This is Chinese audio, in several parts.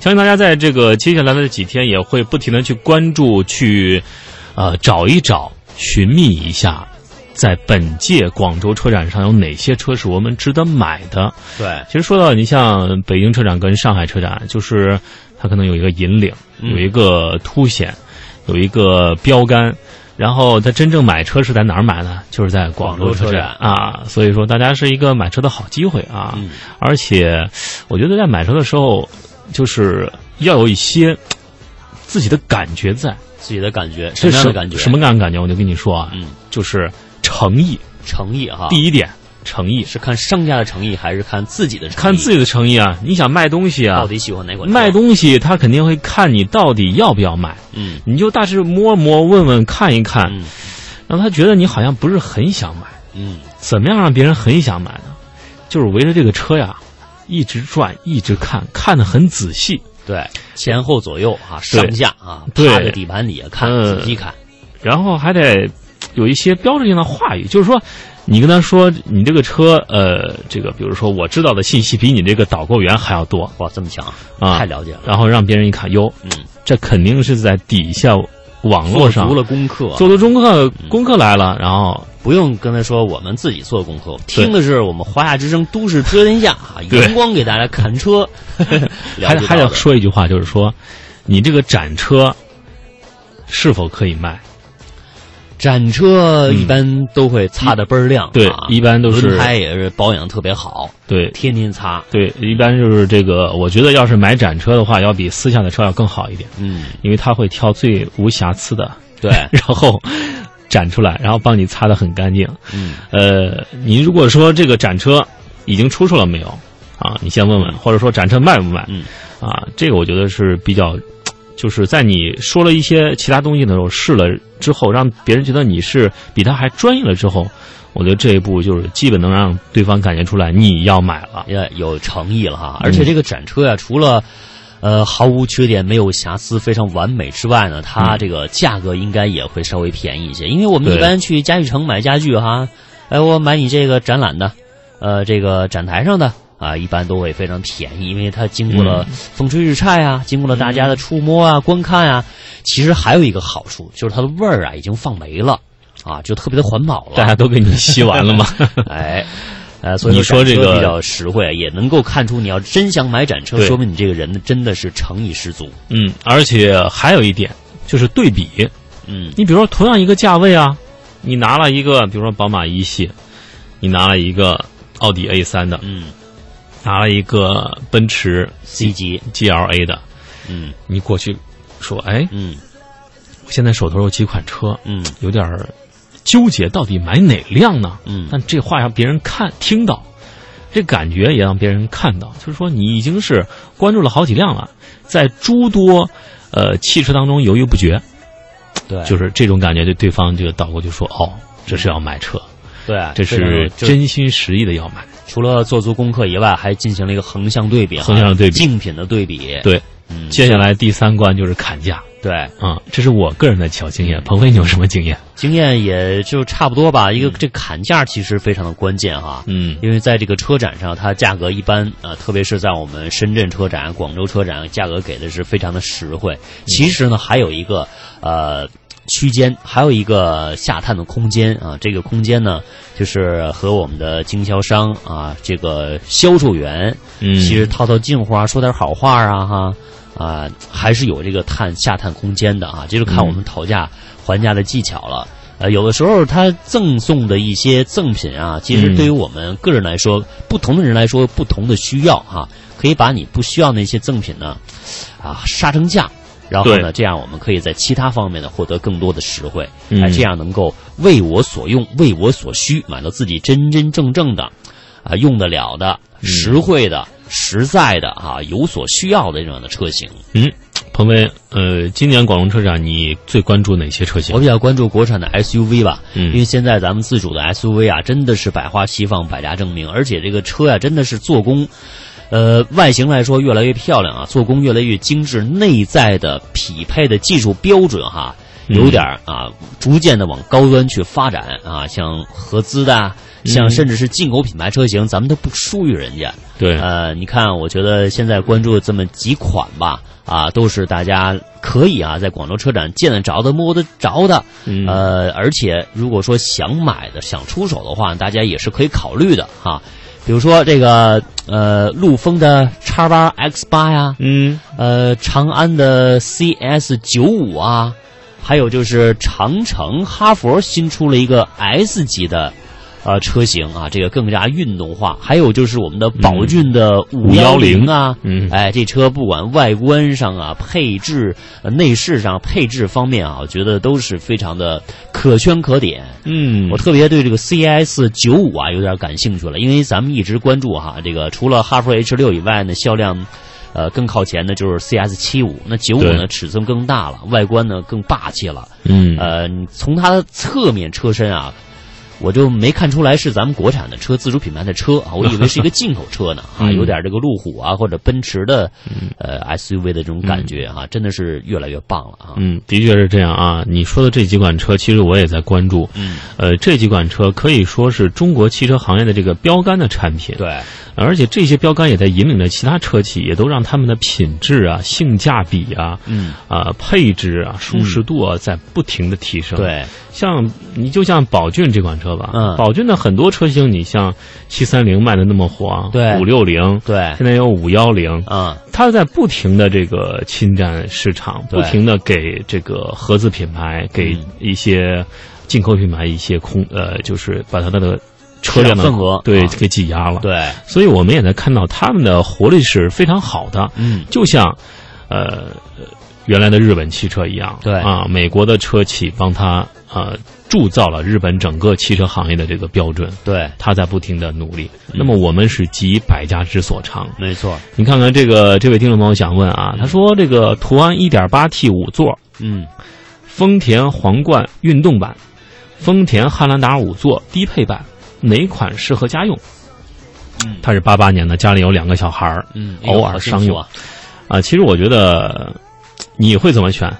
相信大家在这个接下来的几天也会不停的去关注，去呃找一找、寻觅一下，在本届广州车展上有哪些车是我们值得买的。对，其实说到你像北京车展跟上海车展，就是它可能有一个引领，有一个凸显，有一个标杆。然后他真正买车是在哪儿买呢？就是在广州车展啊，所以说大家是一个买车的好机会啊。而且，我觉得在买车的时候，就是要有一些自己的感觉在，自己的感觉什么样的感觉？什么样的感觉？我就跟你说啊，嗯就是诚意，诚意哈。第一点。诚意是看商家的诚意，还是看自己的诚意？看自己的诚意啊！你想卖东西啊？到底喜欢哪款？卖东西他肯定会看你到底要不要买。嗯，你就大致摸摸、问问、看一看，让他觉得你好像不是很想买。嗯，怎么样让别人很想买呢？就是围着这个车呀，一直转，一直看，看得很仔细。对，前后左右啊，上下啊，趴在底盘底下看，仔细看，然后还得有一些标志性的话语，就是说。你跟他说，你这个车，呃，这个，比如说，我知道的信息比你这个导购员还要多，哇，这么强啊，太了解了。然后让别人一看，哟，嗯，这肯定是在底下网络上做了功课，做了功课，功课来了，然后不用跟他说，我们自己做功课，听的是我们华夏之声《都市车天下》啊，阳光给大家看车，还还得说一句话，就是说，你这个展车是否可以卖？展车一般都会擦的倍儿亮，对，一般都是轮胎也是保养特别好，对，天天擦，对，一般就是这个。我觉得要是买展车的话，要比私下的车要更好一点，嗯，因为他会挑最无瑕疵的，对，然后展出来，然后帮你擦的很干净，嗯，呃，你如果说这个展车已经出售了没有啊？你先问问，或者说展车卖不卖？嗯，啊，这个我觉得是比较。就是在你说了一些其他东西的时候试了之后，让别人觉得你是比他还专业了之后，我觉得这一步就是基本能让对方感觉出来你要买了，也有诚意了哈。而且这个展车呀，除了呃毫无缺点、没有瑕疵、非常完美之外呢，它这个价格应该也会稍微便宜一些。因为我们一般去家具城买家具哈，哎，我买你这个展览的，呃，这个展台上的。啊，一般都会非常便宜，因为它经过了风吹日晒啊，经过了大家的触摸啊、观看啊。其实还有一个好处，就是它的味儿啊已经放没了，啊，就特别的环保了。大家都给你吸完了吗？哎，呃，所以你说这个比较实惠，也能够看出你要真想买展车，说明你这个人真的是诚意十足。嗯，而且还有一点就是对比，嗯，你比如说同样一个价位啊，你拿了一个，比如说宝马一系，你拿了一个奥迪 A 三的，嗯。拿了一个奔驰 C 级 GLA 的，嗯，你过去说，哎，嗯，我现在手头有几款车，嗯，有点纠结，到底买哪辆呢？嗯，但这话让别人看听到，这感觉也让别人看到，就是说你已经是关注了好几辆了，在诸多呃汽车当中犹豫不决，对，就是这种感觉，对对方这个导购就说，哦，这是要买车，对，这是真心实意的要买。除了做足功课以外，还进行了一个横向对比，横向对比，竞品的对比。对，嗯，接下来第三关就是砍价。对，啊，这是我个人的小经验。鹏飞，你有什么经验？经验也就差不多吧。一个这砍价其实非常的关键哈，嗯，因为在这个车展上，它价格一般啊，特别是在我们深圳车展、广州车展，价格给的是非常的实惠。其实呢，还有一个呃。区间还有一个下探的空间啊，这个空间呢，就是和我们的经销商啊，这个销售员，嗯，其实套套近乎啊，说点好话啊，哈啊，还是有这个探下探空间的啊，这就看我们讨价还价的技巧了。呃，有的时候他赠送的一些赠品啊，其实对于我们个人来说，不同的人来说，不同的需要哈，可以把你不需要那些赠品呢，啊，杀成价。然后呢，这样我们可以在其他方面呢获得更多的实惠，哎，这样能够为我所用、为我所需，买到自己真真正正的，啊，用得了的、实惠的、实在的啊，有所需要的这样的车型。嗯，彭飞，呃，今年广东车展你最关注哪些车型？我比较关注国产的 SUV 吧，嗯，因为现在咱们自主的 SUV 啊，真的是百花齐放、百家争鸣，而且这个车呀，真的是做工。呃，外形来说越来越漂亮啊，做工越来越精致，内在的匹配的技术标准哈有点啊，逐渐的往高端去发展啊，像合资的，像甚至是进口品牌车型，咱们都不输于人家。对，呃，你看，我觉得现在关注这么几款吧，啊，都是大家可以啊，在广州车展见得着的、摸得着的，呃，而且如果说想买的、想出手的话，大家也是可以考虑的哈。比如说这个呃，陆风的叉八 X 八呀，嗯，呃，长安的 CS 九五啊，还有就是长城、哈佛新出了一个 S 级的。呃，车型啊，这个更加运动化。还有就是我们的宝骏的五幺零啊，嗯，哎，这车不管外观上啊，配置、内饰上配置方面啊，我觉得都是非常的可圈可点。嗯，我特别对这个 CS 九五啊有点感兴趣了，因为咱们一直关注哈，这个除了哈弗 H 六以外呢，销量呃更靠前的就是 CS 七五。那九五呢，尺寸更大了，外观呢更霸气了。嗯，呃，从它的侧面车身啊。我就没看出来是咱们国产的车，自主品牌的车啊，我以为 是一个进口车呢啊，有点这个路虎啊或者奔驰的呃 SUV 的这种感觉啊，真的是越来越棒了啊。嗯，的确是这样啊。你说的这几款车，其实我也在关注。嗯，呃，这几款车可以说是中国汽车行业的这个标杆的产品。对。而且这些标杆也在引领着其他车企，也都让他们的品质啊、性价比啊、嗯。啊配置啊、舒适度啊，在不停的提升。对，像你就像宝骏这款车吧，嗯，宝骏的很多车型，你像七三零卖的那么火，对，五六零，对，现在有五幺零，嗯，它在不停的这个侵占市场，不停的给这个合资品牌、给一些进口品牌一些空，呃，就是把它的。车辆的份额对给挤压了，对，所以我们也在看到他们的活力是非常好的，嗯，就像，呃，原来的日本汽车一样，对。啊，美国的车企帮他呃铸造了日本整个汽车行业的这个标准，对，他在不停的努力，那么我们是集百家之所长，没错，你看看这个这位听众朋友想问啊，他说这个途安 1.8T 五座，嗯，丰田皇冠运动版，丰田汉兰达五座低配版。哪款适合家用？嗯，他是八八年的，家里有两个小孩儿，嗯，偶尔商用啊。其实我觉得你会怎么选？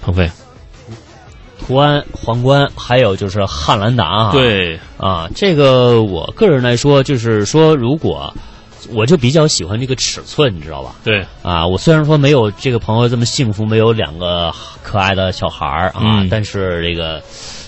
鹏飞，途安、皇冠，还有就是汉兰达啊。对啊，这个我个人来说，就是说，如果我就比较喜欢这个尺寸，你知道吧？对啊，我虽然说没有这个朋友这么幸福，没有两个可爱的小孩儿啊，但是这个。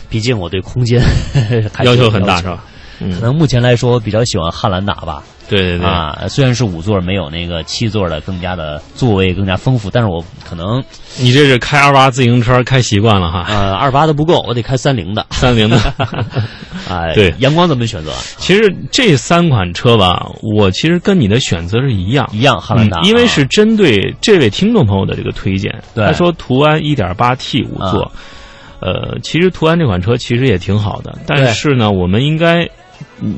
毕竟我对空间 要求很大，是吧？可能目前来说，我比较喜欢汉兰达吧。对对对啊，虽然是五座，没有那个七座的更加的座位更加丰富，但是我可能你这是开二八自行车开习惯了哈。呃，二八的不够，我得开三菱的。三菱的，哎，对，阳光怎么选择？其实这三款车吧，我其实跟你的选择是一样，一样汉兰达，因为是针对这位听众朋友的这个推荐。他说途安一点八 T 五座。呃，其实途安这款车其实也挺好的，但是呢，我们应该，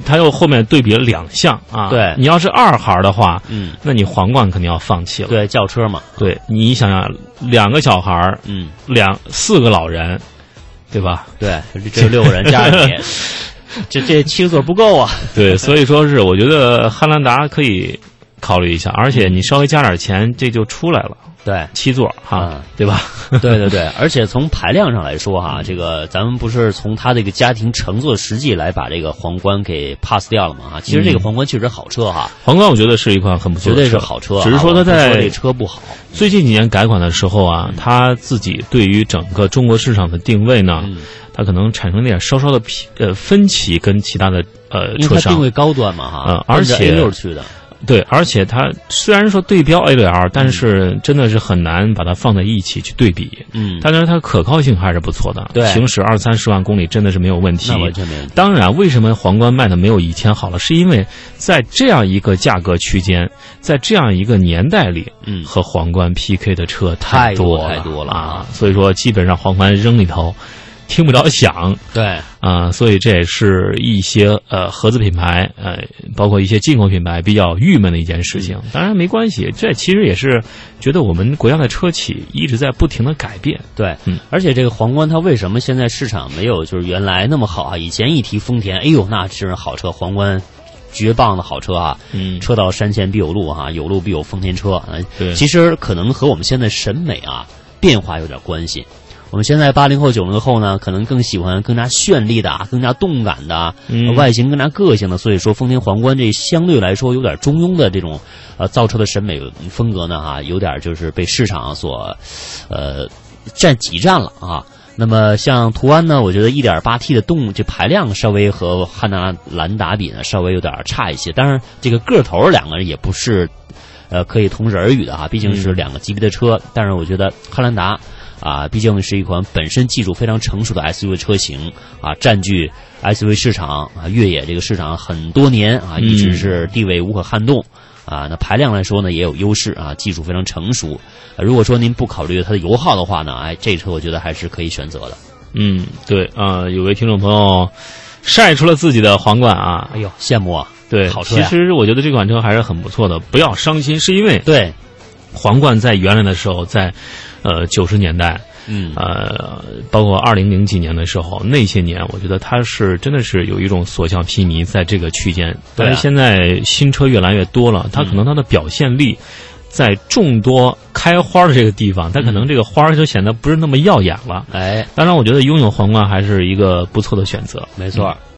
它又后面对比了两项啊。对，你要是二孩的话，嗯，那你皇冠肯定要放弃了。对，轿车嘛。对，你想想，两个小孩儿，嗯，两四个老人，对吧？对，这六个人加上你，这这七个座不够啊。对，所以说是我觉得汉兰达可以考虑一下，而且你稍微加点钱，这就出来了。对，七座哈，对吧？对 对对，而且从排量上来说哈，这个咱们不是从他这个家庭乘坐实际来把这个皇冠给 pass 掉了吗？哈，其实这个皇冠确实好车哈，皇冠我觉得是一款很不错，绝对是好车，只是说它在这车不好。最近几年改款的时候啊，它自己对于整个中国市场的定位呢，它可能产生点稍稍的呃分歧，跟其他的呃车商定位高端嘛哈，嗯，而且六去的。对，而且它虽然说对标 A6L，但是真的是很难把它放在一起去对比。嗯，但是它可靠性还是不错的。对，行驶二三十万公里真的是没有问题。那完全没问题。当然，为什么皇冠卖的没有以前好了？是因为在这样一个价格区间，在这样一个年代里，嗯，和皇冠 PK 的车太多太多了啊！所以说，基本上皇冠扔里头。听不着响，对啊，所以这也是一些呃合资品牌，呃，包括一些进口品牌比较郁闷的一件事情。当然没关系，这其实也是觉得我们国家的车企一直在不停的改变。对，嗯，而且这个皇冠它为什么现在市场没有就是原来那么好啊？以前一提丰田，哎呦，那真是好车，皇冠绝棒的好车啊！嗯，车到山前必有路哈，有路必有丰田车。对，其实可能和我们现在审美啊变化有点关系。我们现在八零后、九零后呢，可能更喜欢更加绚丽的、啊更加动感的、嗯外形更加个性的。所以说，丰田皇冠这相对来说有点中庸的这种呃造车的审美风格呢，哈，有点就是被市场所呃占挤占了啊。那么像途安呢，我觉得 1.8T 的动这排量稍微和汉兰兰达比呢稍微有点差一些，当然这个个头两个人也不是呃可以同日而语的哈，毕竟是两个级别的车。但是我觉得汉兰达啊，毕竟是一款本身技术非常成熟的 SUV 车型啊，占据 SUV 市场啊越野这个市场很多年啊，一直是地位无可撼动。啊，那排量来说呢也有优势啊，技术非常成熟。呃如果说您不考虑它的油耗的话呢，哎，这车我觉得还是可以选择的。嗯，对啊、有位听众朋友晒出了自己的皇冠啊，哎呦，羡慕啊！对，好车呀其实我觉得这款车还是很不错的，不要伤心，是因为对，皇冠在原来的时候，在呃九十年代，嗯，呃，包括二零零几年的时候，那些年，我觉得它是真的是有一种所向披靡，在这个区间。但是现在新车越来越多了，它可能它的表现力。在众多开花的这个地方，它可能这个花儿就显得不是那么耀眼了。哎，当然，我觉得拥有皇冠还是一个不错的选择。没错。